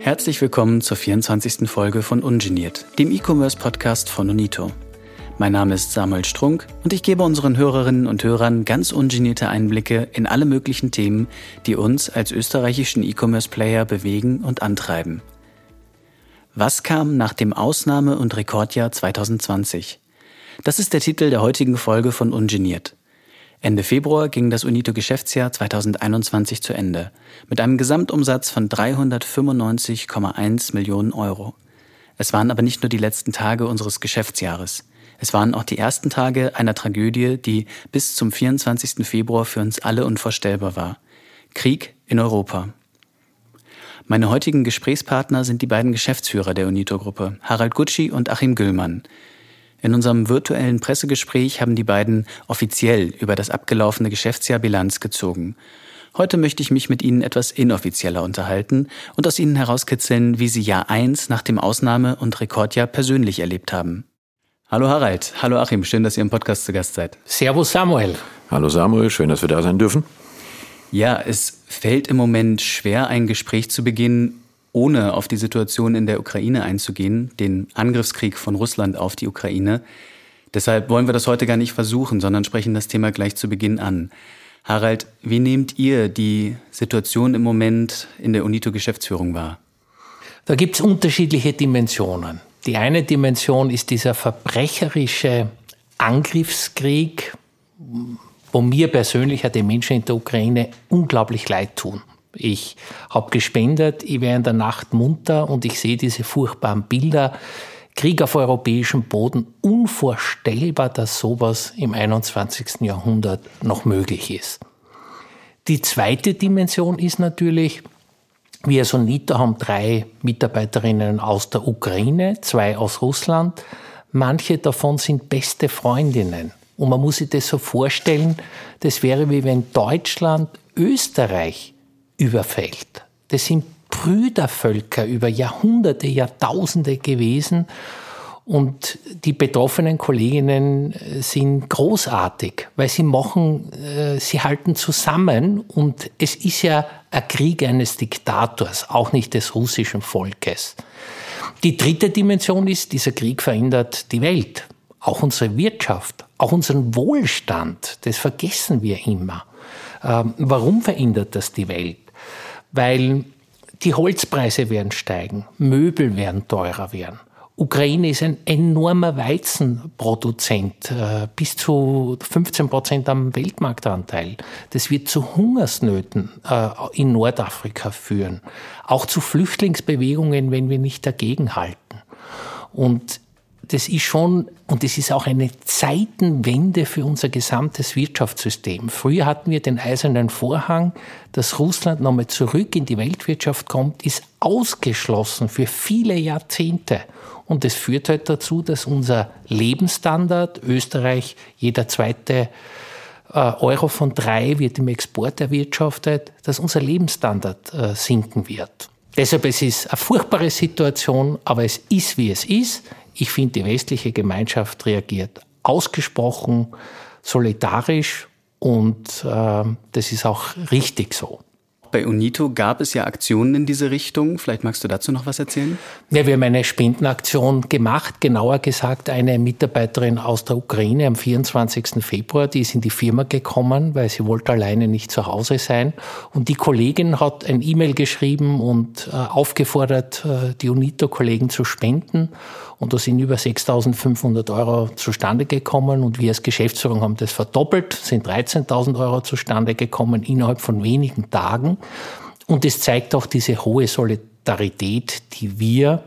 Herzlich willkommen zur 24. Folge von Ungeniert, dem E-Commerce-Podcast von Unito. Mein Name ist Samuel Strunk und ich gebe unseren Hörerinnen und Hörern ganz ungenierte Einblicke in alle möglichen Themen, die uns als österreichischen E-Commerce-Player bewegen und antreiben. Was kam nach dem Ausnahme- und Rekordjahr 2020? Das ist der Titel der heutigen Folge von Ungeniert. Ende Februar ging das Unito-Geschäftsjahr 2021 zu Ende, mit einem Gesamtumsatz von 395,1 Millionen Euro. Es waren aber nicht nur die letzten Tage unseres Geschäftsjahres. Es waren auch die ersten Tage einer Tragödie, die bis zum 24. Februar für uns alle unvorstellbar war. Krieg in Europa. Meine heutigen Gesprächspartner sind die beiden Geschäftsführer der Unito-Gruppe, Harald Gutschi und Achim Güllmann. In unserem virtuellen Pressegespräch haben die beiden offiziell über das abgelaufene Geschäftsjahr Bilanz gezogen. Heute möchte ich mich mit Ihnen etwas inoffizieller unterhalten und aus Ihnen herauskitzeln, wie Sie Jahr 1 nach dem Ausnahme- und Rekordjahr persönlich erlebt haben. Hallo Harald, hallo Achim, schön, dass ihr im Podcast zu Gast seid. Servus Samuel. Hallo Samuel, schön, dass wir da sein dürfen. Ja, es fällt im Moment schwer, ein Gespräch zu beginnen, ohne auf die Situation in der Ukraine einzugehen, den Angriffskrieg von Russland auf die Ukraine. Deshalb wollen wir das heute gar nicht versuchen, sondern sprechen das Thema gleich zu Beginn an. Harald, wie nehmt ihr die Situation im Moment in der UNITO-Geschäftsführung wahr? Da gibt es unterschiedliche Dimensionen. Die eine Dimension ist dieser verbrecherische Angriffskrieg, wo mir persönlich ja die Menschen in der Ukraine unglaublich leid tun. Ich habe gespendet, ich wäre in der Nacht munter und ich sehe diese furchtbaren Bilder. Krieg auf europäischem Boden, unvorstellbar, dass sowas im 21. Jahrhundert noch möglich ist. Die zweite Dimension ist natürlich, wir als UNITA haben drei Mitarbeiterinnen aus der Ukraine, zwei aus Russland. Manche davon sind beste Freundinnen. Und man muss sich das so vorstellen, das wäre wie wenn Deutschland Österreich überfällt. Das sind Brüdervölker über Jahrhunderte, Jahrtausende gewesen. Und die betroffenen Kolleginnen äh, sind großartig, weil sie machen, äh, sie halten zusammen und es ist ja ein Krieg eines Diktators, auch nicht des russischen Volkes. Die dritte Dimension ist, dieser Krieg verändert die Welt, auch unsere Wirtschaft, auch unseren Wohlstand. Das vergessen wir immer. Ähm, warum verändert das die Welt? Weil die Holzpreise werden steigen, Möbel werden teurer werden. Ukraine ist ein enormer Weizenproduzent, äh, bis zu 15 Prozent am Weltmarktanteil. Das wird zu Hungersnöten äh, in Nordafrika führen, auch zu Flüchtlingsbewegungen, wenn wir nicht dagegenhalten. Und das ist schon, und das ist auch eine Zeitenwende für unser gesamtes Wirtschaftssystem. Früher hatten wir den eisernen Vorhang, dass Russland nochmal zurück in die Weltwirtschaft kommt, ist ausgeschlossen für viele Jahrzehnte. Und das führt halt dazu, dass unser Lebensstandard, Österreich, jeder zweite äh, Euro von drei wird im Export erwirtschaftet, dass unser Lebensstandard äh, sinken wird. Deshalb es ist eine furchtbare Situation, aber es ist, wie es ist. Ich finde, die westliche Gemeinschaft reagiert ausgesprochen solidarisch und äh, das ist auch richtig so. Bei UNITO gab es ja Aktionen in diese Richtung. Vielleicht magst du dazu noch was erzählen? Ja, wir haben eine Spendenaktion gemacht, genauer gesagt eine Mitarbeiterin aus der Ukraine am 24. Februar, die ist in die Firma gekommen, weil sie wollte alleine nicht zu Hause sein. Und die Kollegin hat ein E-Mail geschrieben und äh, aufgefordert, äh, die UNITO-Kollegen zu spenden. Und da sind über 6.500 Euro zustande gekommen und wir als Geschäftsführung haben das verdoppelt, sind 13.000 Euro zustande gekommen innerhalb von wenigen Tagen. Und es zeigt auch diese hohe Solidarität, die wir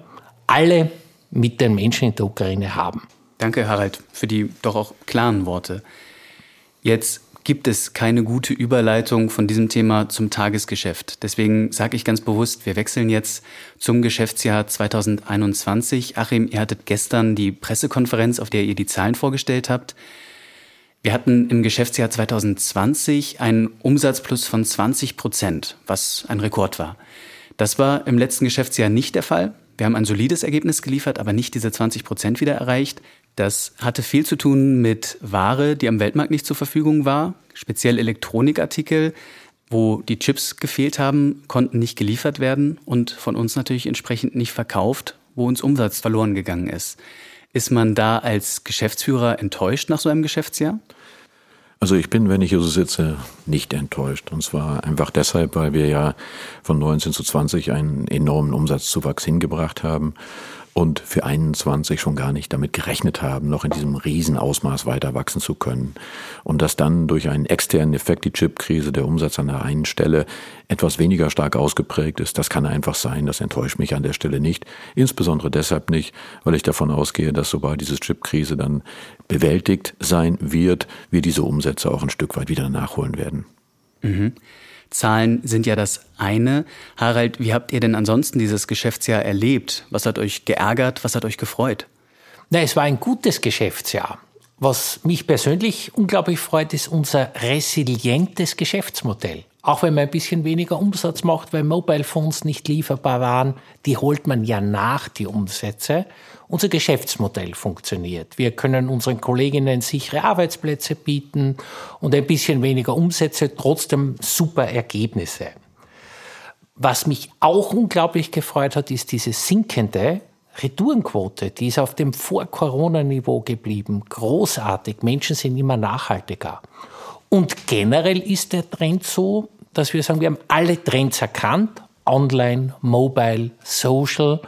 alle mit den Menschen in der Ukraine haben. Danke, Harald, für die doch auch klaren Worte. Jetzt gibt es keine gute Überleitung von diesem Thema zum Tagesgeschäft. Deswegen sage ich ganz bewusst, wir wechseln jetzt zum Geschäftsjahr 2021. Achim, ihr hattet gestern die Pressekonferenz, auf der ihr die Zahlen vorgestellt habt. Wir hatten im Geschäftsjahr 2020 einen Umsatzplus von 20 Prozent, was ein Rekord war. Das war im letzten Geschäftsjahr nicht der Fall. Wir haben ein solides Ergebnis geliefert, aber nicht diese 20 Prozent wieder erreicht. Das hatte viel zu tun mit Ware, die am Weltmarkt nicht zur Verfügung war, speziell Elektronikartikel, wo die Chips gefehlt haben, konnten nicht geliefert werden und von uns natürlich entsprechend nicht verkauft, wo uns Umsatz verloren gegangen ist. Ist man da als Geschäftsführer enttäuscht nach so einem Geschäftsjahr? Also ich bin, wenn ich hier so sitze, nicht enttäuscht. Und zwar einfach deshalb, weil wir ja von 19 zu 20 einen enormen Umsatzzuwachs hingebracht haben und für 21 schon gar nicht damit gerechnet haben, noch in diesem Riesenausmaß weiter wachsen zu können. Und dass dann durch einen externen Effekt, die Chipkrise, der Umsatz an der einen Stelle etwas weniger stark ausgeprägt ist, das kann einfach sein. Das enttäuscht mich an der Stelle nicht. Insbesondere deshalb nicht, weil ich davon ausgehe, dass sobald diese Chipkrise dann bewältigt sein wird, wir diese Umsätze auch ein Stück weit wieder nachholen werden. Mhm. Zahlen sind ja das eine. Harald, wie habt ihr denn ansonsten dieses Geschäftsjahr erlebt? Was hat euch geärgert? Was hat euch gefreut? Na, es war ein gutes Geschäftsjahr. Was mich persönlich unglaublich freut, ist unser resilientes Geschäftsmodell. Auch wenn man ein bisschen weniger Umsatz macht, weil Mobile Phones nicht lieferbar waren, die holt man ja nach, die Umsätze. Unser Geschäftsmodell funktioniert. Wir können unseren Kolleginnen sichere Arbeitsplätze bieten und ein bisschen weniger Umsätze, trotzdem super Ergebnisse. Was mich auch unglaublich gefreut hat, ist diese sinkende Retourenquote. Die ist auf dem Vor-Corona-Niveau geblieben. Großartig. Menschen sind immer nachhaltiger. Und generell ist der Trend so, dass wir sagen, wir haben alle Trends erkannt. Online, Mobile, Social.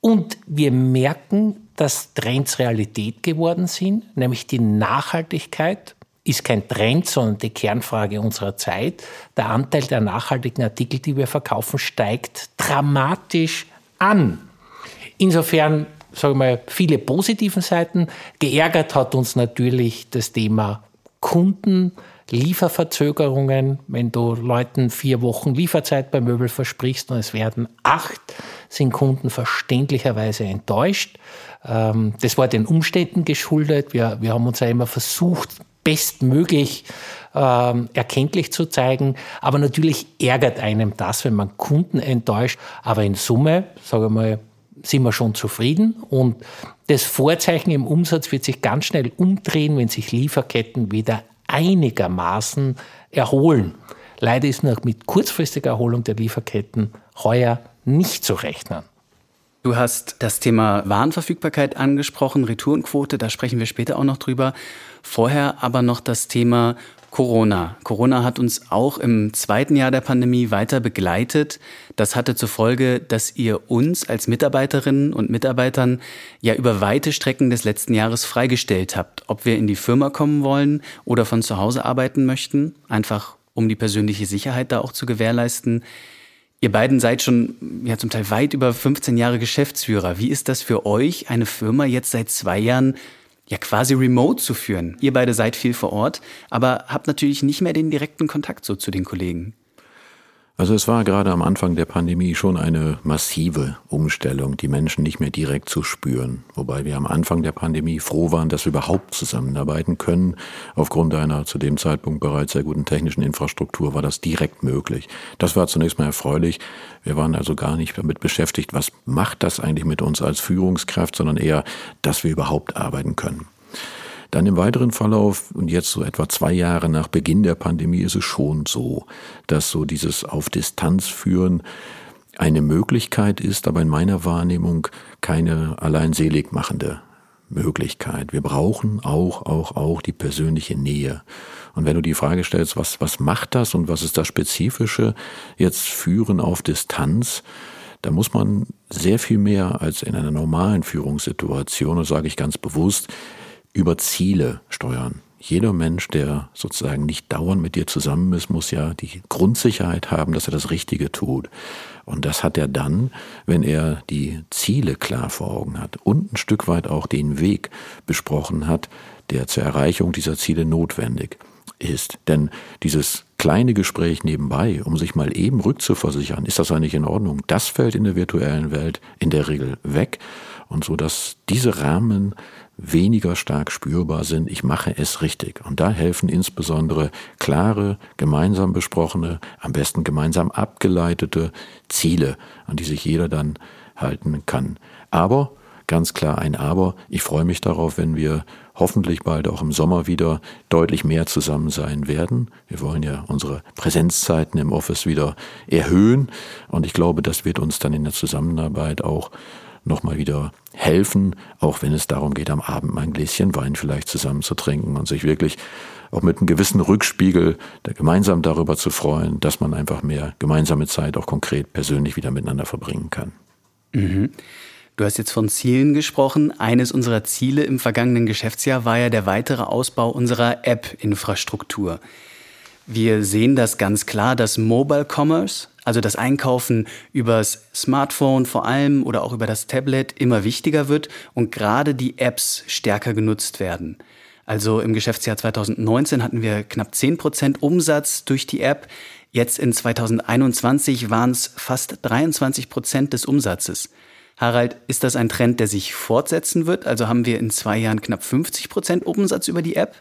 Und wir merken, dass Trends Realität geworden sind, nämlich die Nachhaltigkeit ist kein Trend, sondern die Kernfrage unserer Zeit. Der Anteil der nachhaltigen Artikel, die wir verkaufen, steigt dramatisch an. Insofern, sagen wir mal, viele positiven Seiten. Geärgert hat uns natürlich das Thema Kunden, Lieferverzögerungen, wenn du Leuten vier Wochen Lieferzeit bei Möbel versprichst und es werden acht, sind Kunden verständlicherweise enttäuscht. Ähm, das war den Umständen geschuldet. Wir, wir haben uns ja immer versucht, bestmöglich ähm, erkenntlich zu zeigen. Aber natürlich ärgert einem das, wenn man Kunden enttäuscht. Aber in Summe, sage ich mal, sind wir schon zufrieden. Und das Vorzeichen im Umsatz wird sich ganz schnell umdrehen, wenn sich Lieferketten wieder einigermaßen erholen. Leider ist noch mit kurzfristiger Erholung der Lieferketten heuer nicht zu rechnen. Du hast das Thema Warenverfügbarkeit angesprochen, Retourenquote, da sprechen wir später auch noch drüber. Vorher aber noch das Thema Corona. Corona hat uns auch im zweiten Jahr der Pandemie weiter begleitet. Das hatte zur Folge, dass ihr uns als Mitarbeiterinnen und Mitarbeitern ja über weite Strecken des letzten Jahres freigestellt habt, ob wir in die Firma kommen wollen oder von zu Hause arbeiten möchten, einfach um die persönliche Sicherheit da auch zu gewährleisten. Ihr beiden seid schon ja zum Teil weit über 15 Jahre Geschäftsführer. Wie ist das für euch, eine Firma jetzt seit zwei Jahren ja quasi remote zu führen. Ihr beide seid viel vor Ort, aber habt natürlich nicht mehr den direkten Kontakt so zu den Kollegen. Also es war gerade am Anfang der Pandemie schon eine massive Umstellung, die Menschen nicht mehr direkt zu spüren. Wobei wir am Anfang der Pandemie froh waren, dass wir überhaupt zusammenarbeiten können. Aufgrund einer zu dem Zeitpunkt bereits sehr guten technischen Infrastruktur war das direkt möglich. Das war zunächst mal erfreulich. Wir waren also gar nicht damit beschäftigt, was macht das eigentlich mit uns als Führungskraft, sondern eher, dass wir überhaupt arbeiten können. Dann im weiteren Verlauf, und jetzt so etwa zwei Jahre nach Beginn der Pandemie, ist es schon so, dass so dieses auf Distanz führen eine Möglichkeit ist, aber in meiner Wahrnehmung keine allein selig machende Möglichkeit. Wir brauchen auch, auch, auch die persönliche Nähe. Und wenn du die Frage stellst, was, was macht das und was ist das Spezifische, jetzt führen auf Distanz, da muss man sehr viel mehr als in einer normalen Führungssituation, das sage ich ganz bewusst, über Ziele steuern. Jeder Mensch, der sozusagen nicht dauernd mit dir zusammen ist, muss ja die Grundsicherheit haben, dass er das Richtige tut. Und das hat er dann, wenn er die Ziele klar vor Augen hat und ein Stück weit auch den Weg besprochen hat, der zur Erreichung dieser Ziele notwendig ist. Denn dieses kleine Gespräch nebenbei, um sich mal eben rückzuversichern, ist das eigentlich in Ordnung, das fällt in der virtuellen Welt in der Regel weg. Und so, dass diese Rahmen weniger stark spürbar sind, ich mache es richtig. Und da helfen insbesondere klare, gemeinsam besprochene, am besten gemeinsam abgeleitete Ziele, an die sich jeder dann halten kann. Aber ganz klar ein Aber. Ich freue mich darauf, wenn wir hoffentlich bald auch im Sommer wieder deutlich mehr zusammen sein werden. Wir wollen ja unsere Präsenzzeiten im Office wieder erhöhen und ich glaube, das wird uns dann in der Zusammenarbeit auch nochmal wieder helfen, auch wenn es darum geht, am Abend mal ein Gläschen Wein vielleicht zusammen zu trinken und sich wirklich auch mit einem gewissen Rückspiegel gemeinsam darüber zu freuen, dass man einfach mehr gemeinsame Zeit auch konkret persönlich wieder miteinander verbringen kann. Mhm. Du hast jetzt von Zielen gesprochen. Eines unserer Ziele im vergangenen Geschäftsjahr war ja der weitere Ausbau unserer App-Infrastruktur. Wir sehen das ganz klar, dass Mobile Commerce, also das Einkaufen übers Smartphone vor allem oder auch über das Tablet immer wichtiger wird und gerade die Apps stärker genutzt werden. Also im Geschäftsjahr 2019 hatten wir knapp 10% Umsatz durch die App. Jetzt in 2021 waren es fast 23% des Umsatzes. Harald, ist das ein Trend, der sich fortsetzen wird? Also haben wir in zwei Jahren knapp 50 Prozent Umsatz über die App?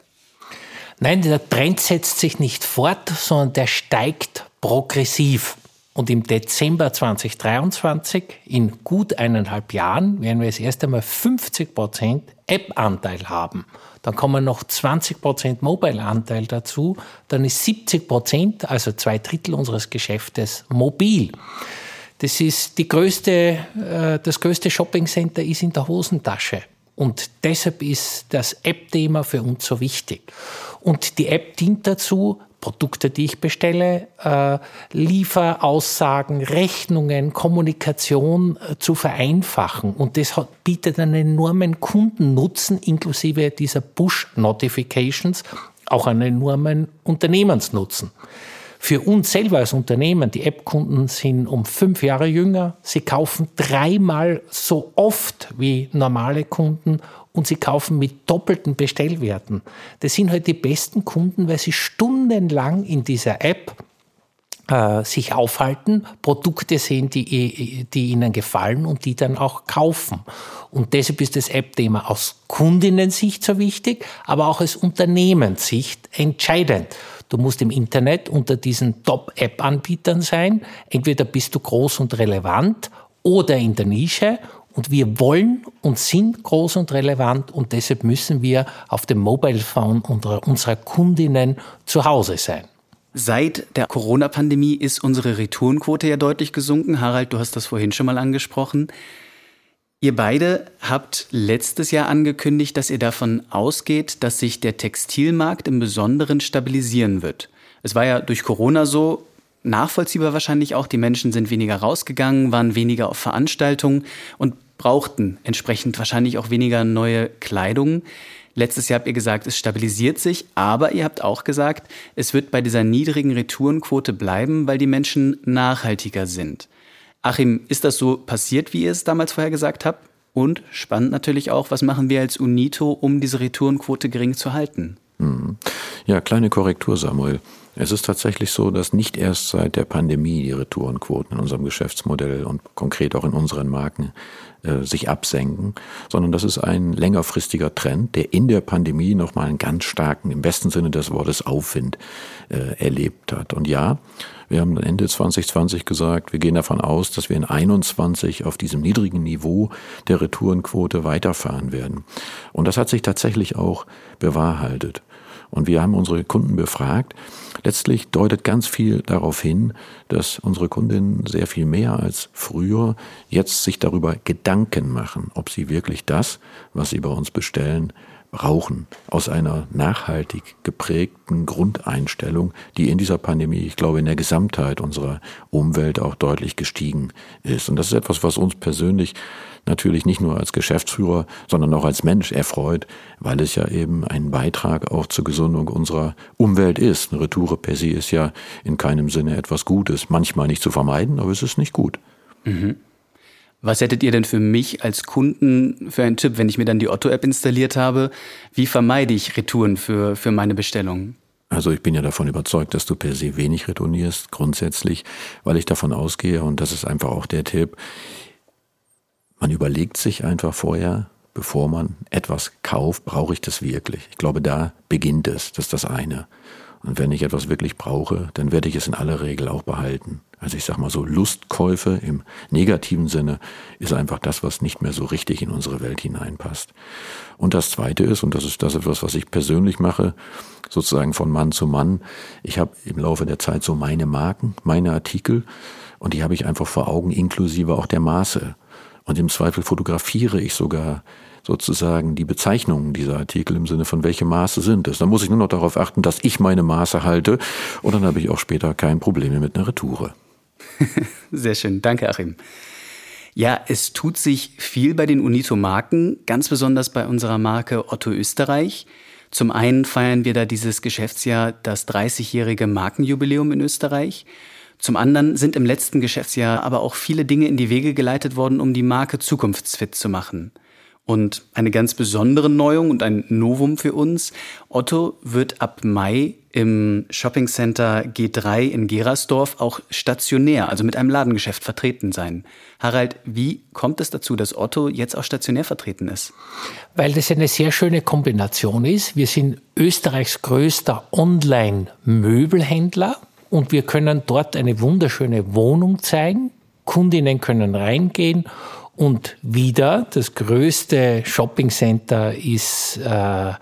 Nein, der Trend setzt sich nicht fort, sondern der steigt progressiv. Und im Dezember 2023, in gut eineinhalb Jahren, werden wir das erste Mal 50 Prozent App-Anteil haben. Dann kommen noch 20 Prozent Mobile-Anteil dazu. Dann ist 70 Prozent, also zwei Drittel unseres Geschäftes, mobil. Das ist die größte, äh, das größte Shoppingcenter ist in der Hosentasche. Und deshalb ist das App-Thema für uns so wichtig. Und die App dient dazu, Produkte, die ich bestelle, äh, Lieferaussagen, Rechnungen, Kommunikation äh, zu vereinfachen. Und das bietet einen enormen Kundennutzen inklusive dieser Push-Notifications, auch einen enormen Unternehmensnutzen. Für uns selber als Unternehmen, die App-Kunden sind um fünf Jahre jünger, sie kaufen dreimal so oft wie normale Kunden und sie kaufen mit doppelten Bestellwerten. Das sind halt die besten Kunden, weil sie stundenlang in dieser App äh, sich aufhalten, Produkte sehen, die, die ihnen gefallen und die dann auch kaufen. Und deshalb ist das App-Thema aus Kundinnensicht so wichtig, aber auch aus Unternehmenssicht entscheidend. Du musst im Internet unter diesen Top-App-Anbietern sein. Entweder bist du groß und relevant oder in der Nische. Und wir wollen und sind groß und relevant und deshalb müssen wir auf dem Mobile Phone unserer Kundinnen zu Hause sein. Seit der Corona-Pandemie ist unsere Retourenquote ja deutlich gesunken. Harald, du hast das vorhin schon mal angesprochen. Ihr beide habt letztes Jahr angekündigt, dass ihr davon ausgeht, dass sich der Textilmarkt im Besonderen stabilisieren wird. Es war ja durch Corona so, nachvollziehbar wahrscheinlich auch, die Menschen sind weniger rausgegangen, waren weniger auf Veranstaltungen und brauchten entsprechend wahrscheinlich auch weniger neue Kleidung. Letztes Jahr habt ihr gesagt, es stabilisiert sich, aber ihr habt auch gesagt, es wird bei dieser niedrigen Retourenquote bleiben, weil die Menschen nachhaltiger sind. Achim, ist das so passiert, wie ihr es damals vorher gesagt habt? Und spannend natürlich auch, was machen wir als UNITO, um diese Retourenquote gering zu halten? Hm. Ja, kleine Korrektur, Samuel. Es ist tatsächlich so, dass nicht erst seit der Pandemie die Retourenquoten in unserem Geschäftsmodell und konkret auch in unseren Marken äh, sich absenken, sondern das ist ein längerfristiger Trend, der in der Pandemie nochmal einen ganz starken, im besten Sinne des Wortes, Aufwind äh, erlebt hat. Und ja, wir haben Ende 2020 gesagt, wir gehen davon aus, dass wir in 21 auf diesem niedrigen Niveau der Retourenquote weiterfahren werden. Und das hat sich tatsächlich auch bewahrheitet. Und wir haben unsere Kunden befragt. Letztlich deutet ganz viel darauf hin, dass unsere Kundinnen sehr viel mehr als früher jetzt sich darüber Gedanken machen, ob sie wirklich das, was sie bei uns bestellen, brauchen, aus einer nachhaltig geprägten Grundeinstellung, die in dieser Pandemie, ich glaube, in der Gesamtheit unserer Umwelt auch deutlich gestiegen ist. Und das ist etwas, was uns persönlich natürlich nicht nur als Geschäftsführer, sondern auch als Mensch erfreut, weil es ja eben ein Beitrag auch zur Gesundung unserer Umwelt ist. Eine Retoure per se ist ja in keinem Sinne etwas Gutes. Manchmal nicht zu vermeiden, aber es ist nicht gut. Mhm. Was hättet ihr denn für mich als Kunden für einen Tipp, wenn ich mir dann die Otto-App installiert habe? Wie vermeide ich Retouren für, für meine Bestellungen? Also ich bin ja davon überzeugt, dass du per se wenig retournierst, grundsätzlich, weil ich davon ausgehe, und das ist einfach auch der Tipp, man überlegt sich einfach vorher, bevor man etwas kauft, brauche ich das wirklich? Ich glaube, da beginnt es. Das ist das eine. Und wenn ich etwas wirklich brauche, dann werde ich es in aller Regel auch behalten. Also ich sage mal so, Lustkäufe im negativen Sinne ist einfach das, was nicht mehr so richtig in unsere Welt hineinpasst. Und das Zweite ist, und das ist das etwas, was ich persönlich mache, sozusagen von Mann zu Mann, ich habe im Laufe der Zeit so meine Marken, meine Artikel, und die habe ich einfach vor Augen, inklusive auch der Maße. Und im Zweifel fotografiere ich sogar sozusagen die Bezeichnungen dieser Artikel im Sinne von welche Maße sind es. Dann muss ich nur noch darauf achten, dass ich meine Maße halte und dann habe ich auch später kein Problem mehr mit einer Retoure. Sehr schön, danke Achim. Ja, es tut sich viel bei den Unito-Marken, ganz besonders bei unserer Marke Otto Österreich. Zum einen feiern wir da dieses Geschäftsjahr das 30-jährige Markenjubiläum in Österreich. Zum anderen sind im letzten Geschäftsjahr aber auch viele Dinge in die Wege geleitet worden, um die Marke zukunftsfit zu machen. Und eine ganz besondere Neuung und ein Novum für uns. Otto wird ab Mai im Shoppingcenter G3 in Gerersdorf auch stationär, also mit einem Ladengeschäft vertreten sein. Harald, wie kommt es dazu, dass Otto jetzt auch stationär vertreten ist? Weil das eine sehr schöne Kombination ist. Wir sind Österreichs größter Online-Möbelhändler und wir können dort eine wunderschöne Wohnung zeigen. Kundinnen können reingehen und wieder, das größte Shoppingcenter ist äh,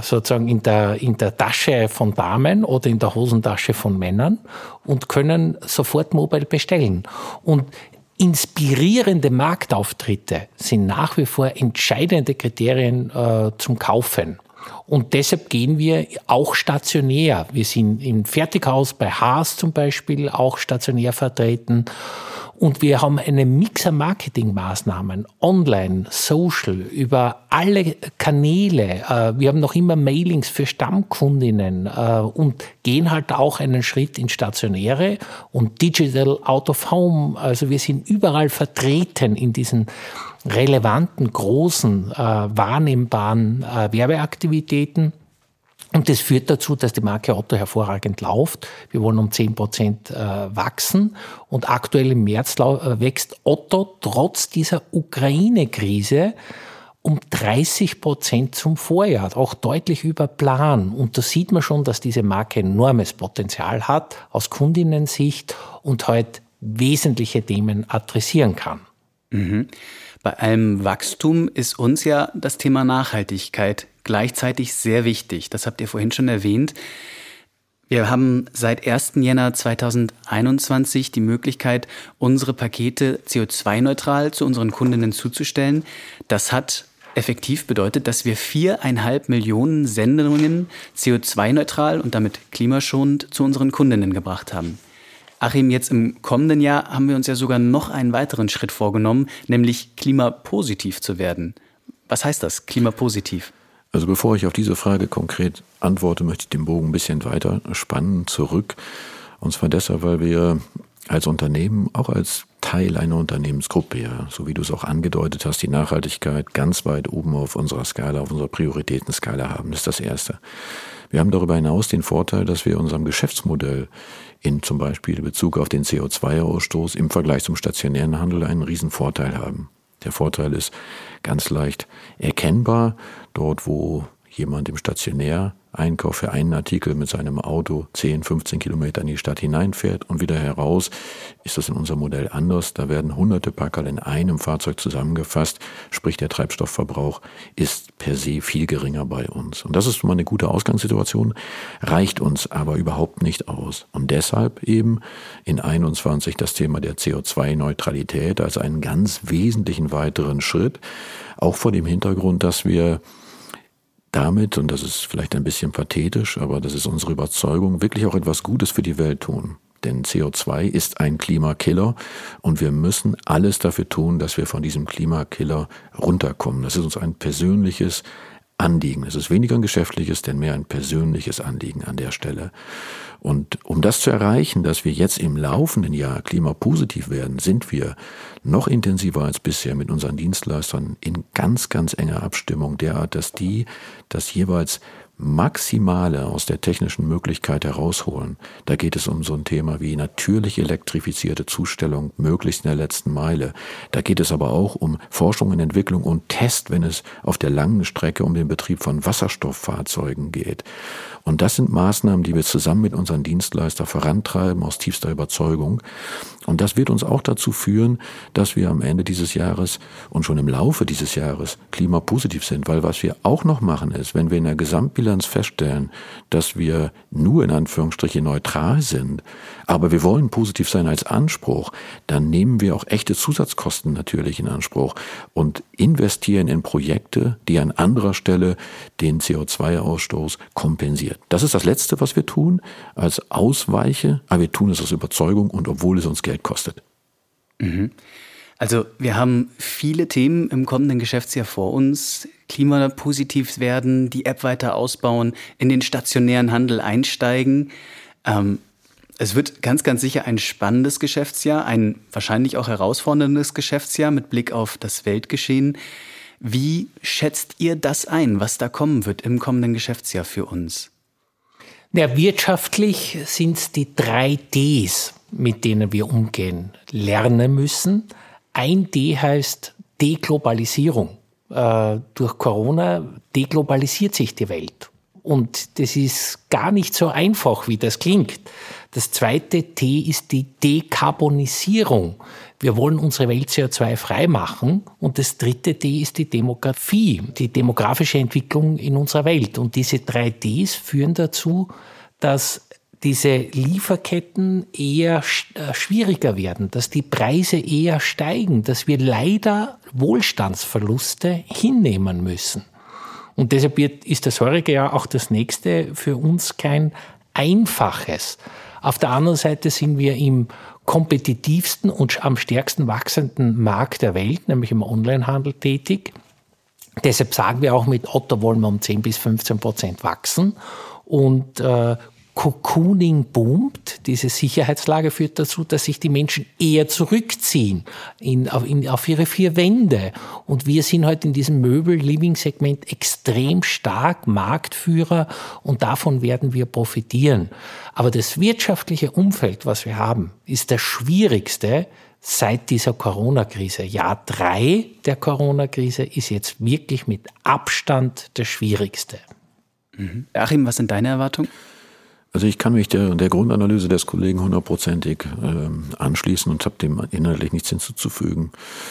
sozusagen in der, in der Tasche von Damen oder in der Hosentasche von Männern und können sofort mobile bestellen. Und inspirierende Marktauftritte sind nach wie vor entscheidende Kriterien äh, zum Kaufen. Und deshalb gehen wir auch stationär. Wir sind im Fertighaus bei Haas zum Beispiel auch stationär vertreten. Und wir haben eine Mixer Marketing-Maßnahmen, online, social, über alle Kanäle. Äh, wir haben noch immer Mailings für Stammkundinnen äh, und gehen halt auch einen Schritt ins Stationäre und Digital Out of Home. Also wir sind überall vertreten in diesen relevanten, großen, äh, wahrnehmbaren Werbeaktivitäten. Und das führt dazu, dass die Marke Otto hervorragend läuft. Wir wollen um 10 Prozent äh, wachsen. Und aktuell im März äh, wächst Otto trotz dieser Ukraine-Krise um 30 Prozent zum Vorjahr, auch deutlich über Plan. Und da sieht man schon, dass diese Marke enormes Potenzial hat aus Kundinnensicht und heute wesentliche Themen adressieren kann. Mhm. Bei allem Wachstum ist uns ja das Thema Nachhaltigkeit gleichzeitig sehr wichtig. Das habt ihr vorhin schon erwähnt. Wir haben seit 1. Jänner 2021 die Möglichkeit, unsere Pakete CO2-neutral zu unseren Kundinnen zuzustellen. Das hat effektiv bedeutet, dass wir viereinhalb Millionen Sendungen CO2-neutral und damit klimaschonend zu unseren Kundinnen gebracht haben. Achim, jetzt im kommenden Jahr haben wir uns ja sogar noch einen weiteren Schritt vorgenommen, nämlich klimapositiv zu werden. Was heißt das, klimapositiv? Also bevor ich auf diese Frage konkret antworte, möchte ich den Bogen ein bisschen weiter spannen, zurück. Und zwar deshalb, weil wir als Unternehmen, auch als Teil einer Unternehmensgruppe, ja, so wie du es auch angedeutet hast, die Nachhaltigkeit ganz weit oben auf unserer Skala, auf unserer Prioritätenskala haben. Das ist das Erste. Wir haben darüber hinaus den Vorteil, dass wir unserem Geschäftsmodell in zum Beispiel Bezug auf den CO2-Ausstoß im Vergleich zum stationären Handel einen riesen Vorteil haben. Der Vorteil ist ganz leicht erkennbar. Dort, wo jemand im Stationär Einkauf für einen Artikel mit seinem Auto 10, 15 Kilometer in die Stadt hineinfährt und wieder heraus, ist das in unserem Modell anders. Da werden hunderte Packerl in einem Fahrzeug zusammengefasst, sprich der Treibstoffverbrauch ist per se viel geringer bei uns. Und das ist mal eine gute Ausgangssituation, reicht uns aber überhaupt nicht aus. Und deshalb eben in 21 das Thema der CO2-Neutralität als einen ganz wesentlichen weiteren Schritt, auch vor dem Hintergrund, dass wir damit, und das ist vielleicht ein bisschen pathetisch, aber das ist unsere Überzeugung, wirklich auch etwas Gutes für die Welt tun. Denn CO2 ist ein Klimakiller und wir müssen alles dafür tun, dass wir von diesem Klimakiller runterkommen. Das ist uns ein persönliches Anliegen. Es ist weniger ein geschäftliches, denn mehr ein persönliches Anliegen an der Stelle. Und um das zu erreichen, dass wir jetzt im laufenden Jahr klimapositiv werden, sind wir noch intensiver als bisher mit unseren Dienstleistern in ganz, ganz enger Abstimmung derart, dass die das jeweils Maximale aus der technischen Möglichkeit herausholen. Da geht es um so ein Thema wie natürlich elektrifizierte Zustellung, möglichst in der letzten Meile. Da geht es aber auch um Forschung und Entwicklung und Test, wenn es auf der langen Strecke um den Betrieb von Wasserstofffahrzeugen geht. Und das sind Maßnahmen, die wir zusammen mit unseren Dienstleister vorantreiben aus tiefster Überzeugung. Und das wird uns auch dazu führen, dass wir am Ende dieses Jahres und schon im Laufe dieses Jahres klimapositiv sind. Weil was wir auch noch machen ist, wenn wir in der Gesamtbilanz feststellen, dass wir nur in Anführungsstrichen neutral sind, aber wir wollen positiv sein als Anspruch, dann nehmen wir auch echte Zusatzkosten natürlich in Anspruch und investieren in Projekte, die an anderer Stelle den CO2-Ausstoß kompensieren. Das ist das Letzte, was wir tun als Ausweiche, aber wir tun es aus Überzeugung und obwohl es uns Geld kostet. Mhm. Also wir haben viele Themen im kommenden Geschäftsjahr vor uns. Klimapositiv werden, die App weiter ausbauen, in den stationären Handel einsteigen. Ähm, es wird ganz, ganz sicher ein spannendes Geschäftsjahr, ein wahrscheinlich auch herausforderndes Geschäftsjahr mit Blick auf das Weltgeschehen. Wie schätzt ihr das ein, was da kommen wird im kommenden Geschäftsjahr für uns? Ja, wirtschaftlich sind es die drei Ds, mit denen wir umgehen, lernen müssen. Ein D heißt Deglobalisierung. Äh, durch Corona deglobalisiert sich die Welt. Und das ist gar nicht so einfach, wie das klingt. Das zweite T ist die Dekarbonisierung. Wir wollen unsere Welt CO2-frei machen. Und das dritte D ist die Demografie, die demografische Entwicklung in unserer Welt. Und diese drei Ds führen dazu, dass diese Lieferketten eher äh, schwieriger werden, dass die Preise eher steigen, dass wir leider Wohlstandsverluste hinnehmen müssen. Und deshalb ist das heurige Jahr auch das nächste für uns kein einfaches. Auf der anderen Seite sind wir im kompetitivsten und am stärksten wachsenden Markt der Welt, nämlich im Onlinehandel tätig. Deshalb sagen wir auch mit Otto wollen wir um 10 bis 15 Prozent wachsen. Und äh, Cocooning boomt, diese Sicherheitslage führt dazu, dass sich die Menschen eher zurückziehen in, auf, in, auf ihre vier Wände. Und wir sind heute in diesem Möbel-Living-Segment extrem stark Marktführer und davon werden wir profitieren. Aber das wirtschaftliche Umfeld, was wir haben, ist das schwierigste seit dieser Corona-Krise. Jahr drei der Corona-Krise ist jetzt wirklich mit Abstand das schwierigste. Mhm. Achim, was sind deine Erwartungen? Also ich kann mich der, der Grundanalyse des Kollegen hundertprozentig äh, anschließen und habe dem inhaltlich nichts hinzuzufügen.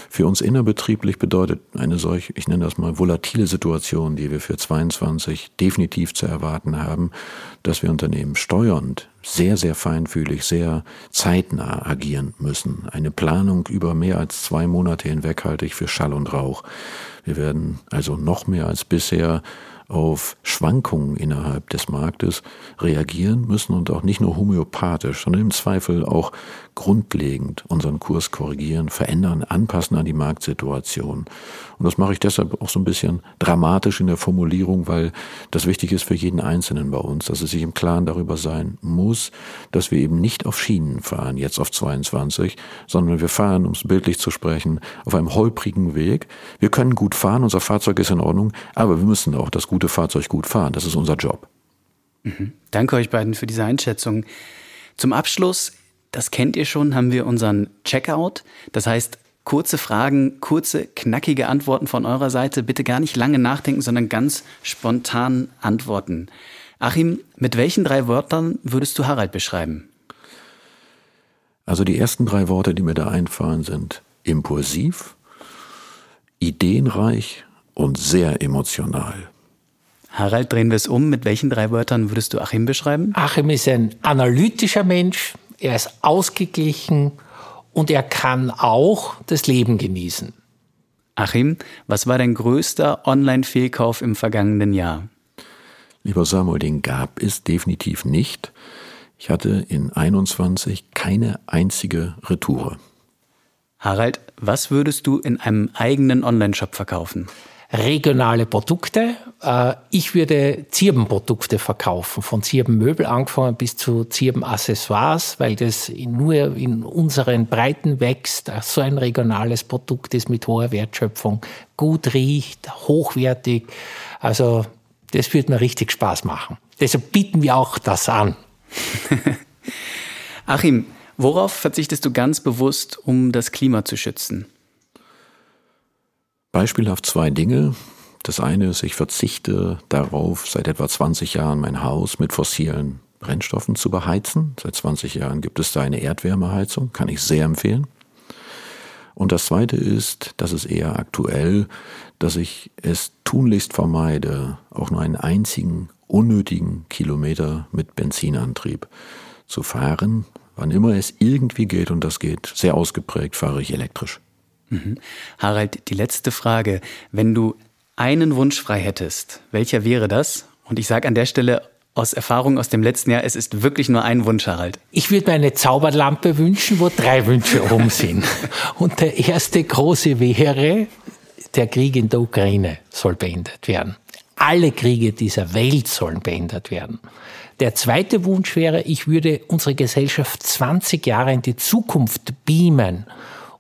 Für uns innerbetrieblich bedeutet eine solche, ich nenne das mal volatile Situation, die wir für 22 definitiv zu erwarten haben, dass wir Unternehmen steuernd sehr, sehr feinfühlig, sehr zeitnah agieren müssen. Eine Planung über mehr als zwei Monate hinweg halte ich für Schall und Rauch. Wir werden also noch mehr als bisher auf Schwankungen innerhalb des Marktes reagieren müssen und auch nicht nur homöopathisch, sondern im Zweifel auch grundlegend unseren Kurs korrigieren, verändern, anpassen an die Marktsituation. Und das mache ich deshalb auch so ein bisschen dramatisch in der Formulierung, weil das wichtig ist für jeden Einzelnen bei uns, dass es sich im Klaren darüber sein muss, dass wir eben nicht auf Schienen fahren, jetzt auf 22, sondern wir fahren, um es bildlich zu sprechen, auf einem holprigen Weg. Wir können gut fahren, unser Fahrzeug ist in Ordnung, aber wir müssen auch das gute Fahrzeug gut fahren. Das ist unser Job. Mhm. Danke euch beiden für diese Einschätzung. Zum Abschluss das kennt ihr schon, haben wir unseren Checkout. Das heißt, kurze Fragen, kurze, knackige Antworten von eurer Seite. Bitte gar nicht lange nachdenken, sondern ganz spontan antworten. Achim, mit welchen drei Wörtern würdest du Harald beschreiben? Also die ersten drei Worte, die mir da einfallen, sind impulsiv, ideenreich und sehr emotional. Harald, drehen wir es um. Mit welchen drei Wörtern würdest du Achim beschreiben? Achim ist ein analytischer Mensch, er ist ausgeglichen und er kann auch das Leben genießen. Achim, was war dein größter Online-Fehlkauf im vergangenen Jahr? Lieber Samuel, den gab es definitiv nicht. Ich hatte in 21 keine einzige Retoure. Harald, was würdest du in einem eigenen Online-Shop verkaufen? Regionale Produkte. Äh, ich würde Zirbenprodukte verkaufen, von Zirbenmöbel angefangen bis zu Zirbenaccessoires, weil das nur in unseren Breiten wächst. So ein regionales Produkt ist mit hoher Wertschöpfung, gut riecht, hochwertig. Also Das würde mir richtig Spaß machen. Deshalb bieten wir auch das an. Achim, worauf verzichtest du ganz bewusst, um das Klima zu schützen? Beispielhaft zwei Dinge. Das eine ist, ich verzichte darauf, seit etwa 20 Jahren mein Haus mit fossilen Brennstoffen zu beheizen. Seit 20 Jahren gibt es da eine Erdwärmeheizung, kann ich sehr empfehlen. Und das Zweite ist, das ist eher aktuell, dass ich es tunlichst vermeide, auch nur einen einzigen unnötigen Kilometer mit Benzinantrieb zu fahren. Wann immer es irgendwie geht, und das geht sehr ausgeprägt, fahre ich elektrisch. Mhm. Harald, die letzte Frage. Wenn du einen Wunsch frei hättest, welcher wäre das? Und ich sage an der Stelle aus Erfahrung aus dem letzten Jahr, es ist wirklich nur ein Wunsch, Harald. Ich würde mir eine Zauberlampe wünschen, wo drei Wünsche oben sind. Und der erste große wäre, der Krieg in der Ukraine soll beendet werden. Alle Kriege dieser Welt sollen beendet werden. Der zweite Wunsch wäre, ich würde unsere Gesellschaft 20 Jahre in die Zukunft beamen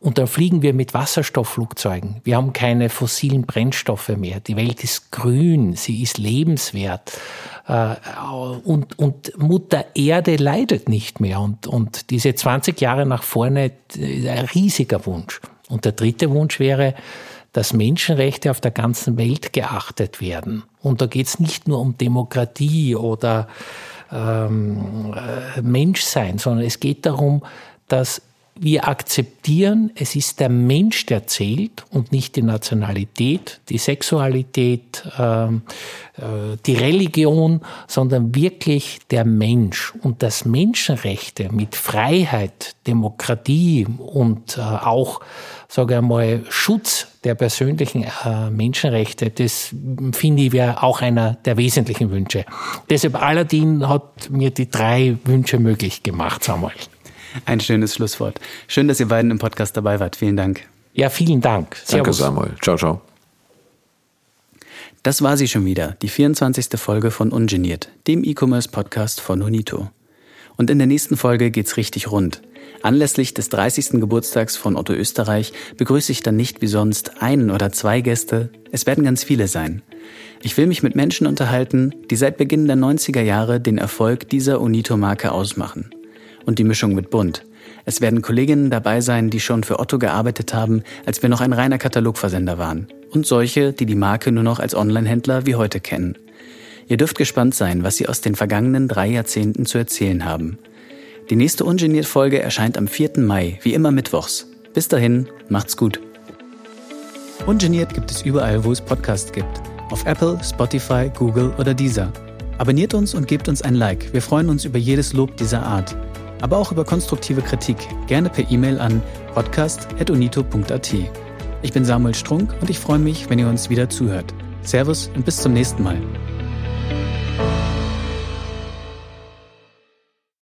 und dann fliegen wir mit Wasserstoffflugzeugen. Wir haben keine fossilen Brennstoffe mehr. Die Welt ist grün, sie ist lebenswert. Äh, und, und Mutter Erde leidet nicht mehr. Und, und diese 20 Jahre nach vorne, äh, ein riesiger Wunsch. Und der dritte Wunsch wäre, dass Menschenrechte auf der ganzen Welt geachtet werden. Und da geht es nicht nur um Demokratie oder ähm, äh, Menschsein, sondern es geht darum, dass wir akzeptieren, es ist der Mensch, der zählt und nicht die Nationalität, die Sexualität, ähm, äh, die Religion, sondern wirklich der Mensch. Und dass Menschenrechte mit Freiheit, Demokratie und äh, auch, sage ich mal, Schutz der persönlichen äh, Menschenrechte, das finde ich wäre auch einer der wesentlichen Wünsche. Deshalb Aladdin hat mir die drei Wünsche möglich gemacht, Samuel. Ein schönes Schlusswort. Schön, dass ihr beiden im Podcast dabei wart. Vielen Dank. Ja, vielen Dank. Servus. Danke, Samuel. Ciao, ciao. Das war sie schon wieder, die 24. Folge von Ungeniert, dem E-Commerce-Podcast von Unito. Und in der nächsten Folge geht's richtig rund. Anlässlich des 30. Geburtstags von Otto Österreich begrüße ich dann nicht wie sonst einen oder zwei Gäste, es werden ganz viele sein. Ich will mich mit Menschen unterhalten, die seit Beginn der 90er Jahre den Erfolg dieser Unito-Marke ausmachen und die Mischung mit bunt. Es werden Kolleginnen dabei sein, die schon für Otto gearbeitet haben, als wir noch ein reiner Katalogversender waren. Und solche, die die Marke nur noch als Online-Händler wie heute kennen. Ihr dürft gespannt sein, was sie aus den vergangenen drei Jahrzehnten zu erzählen haben. Die nächste Ungeniert-Folge erscheint am 4. Mai, wie immer mittwochs. Bis dahin, macht's gut. Ungeniert gibt es überall, wo es Podcasts gibt. Auf Apple, Spotify, Google oder Deezer. Abonniert uns und gebt uns ein Like. Wir freuen uns über jedes Lob dieser Art aber auch über konstruktive Kritik, gerne per E-Mail an podcast.unito.at. Ich bin Samuel Strunk und ich freue mich, wenn ihr uns wieder zuhört. Servus und bis zum nächsten Mal.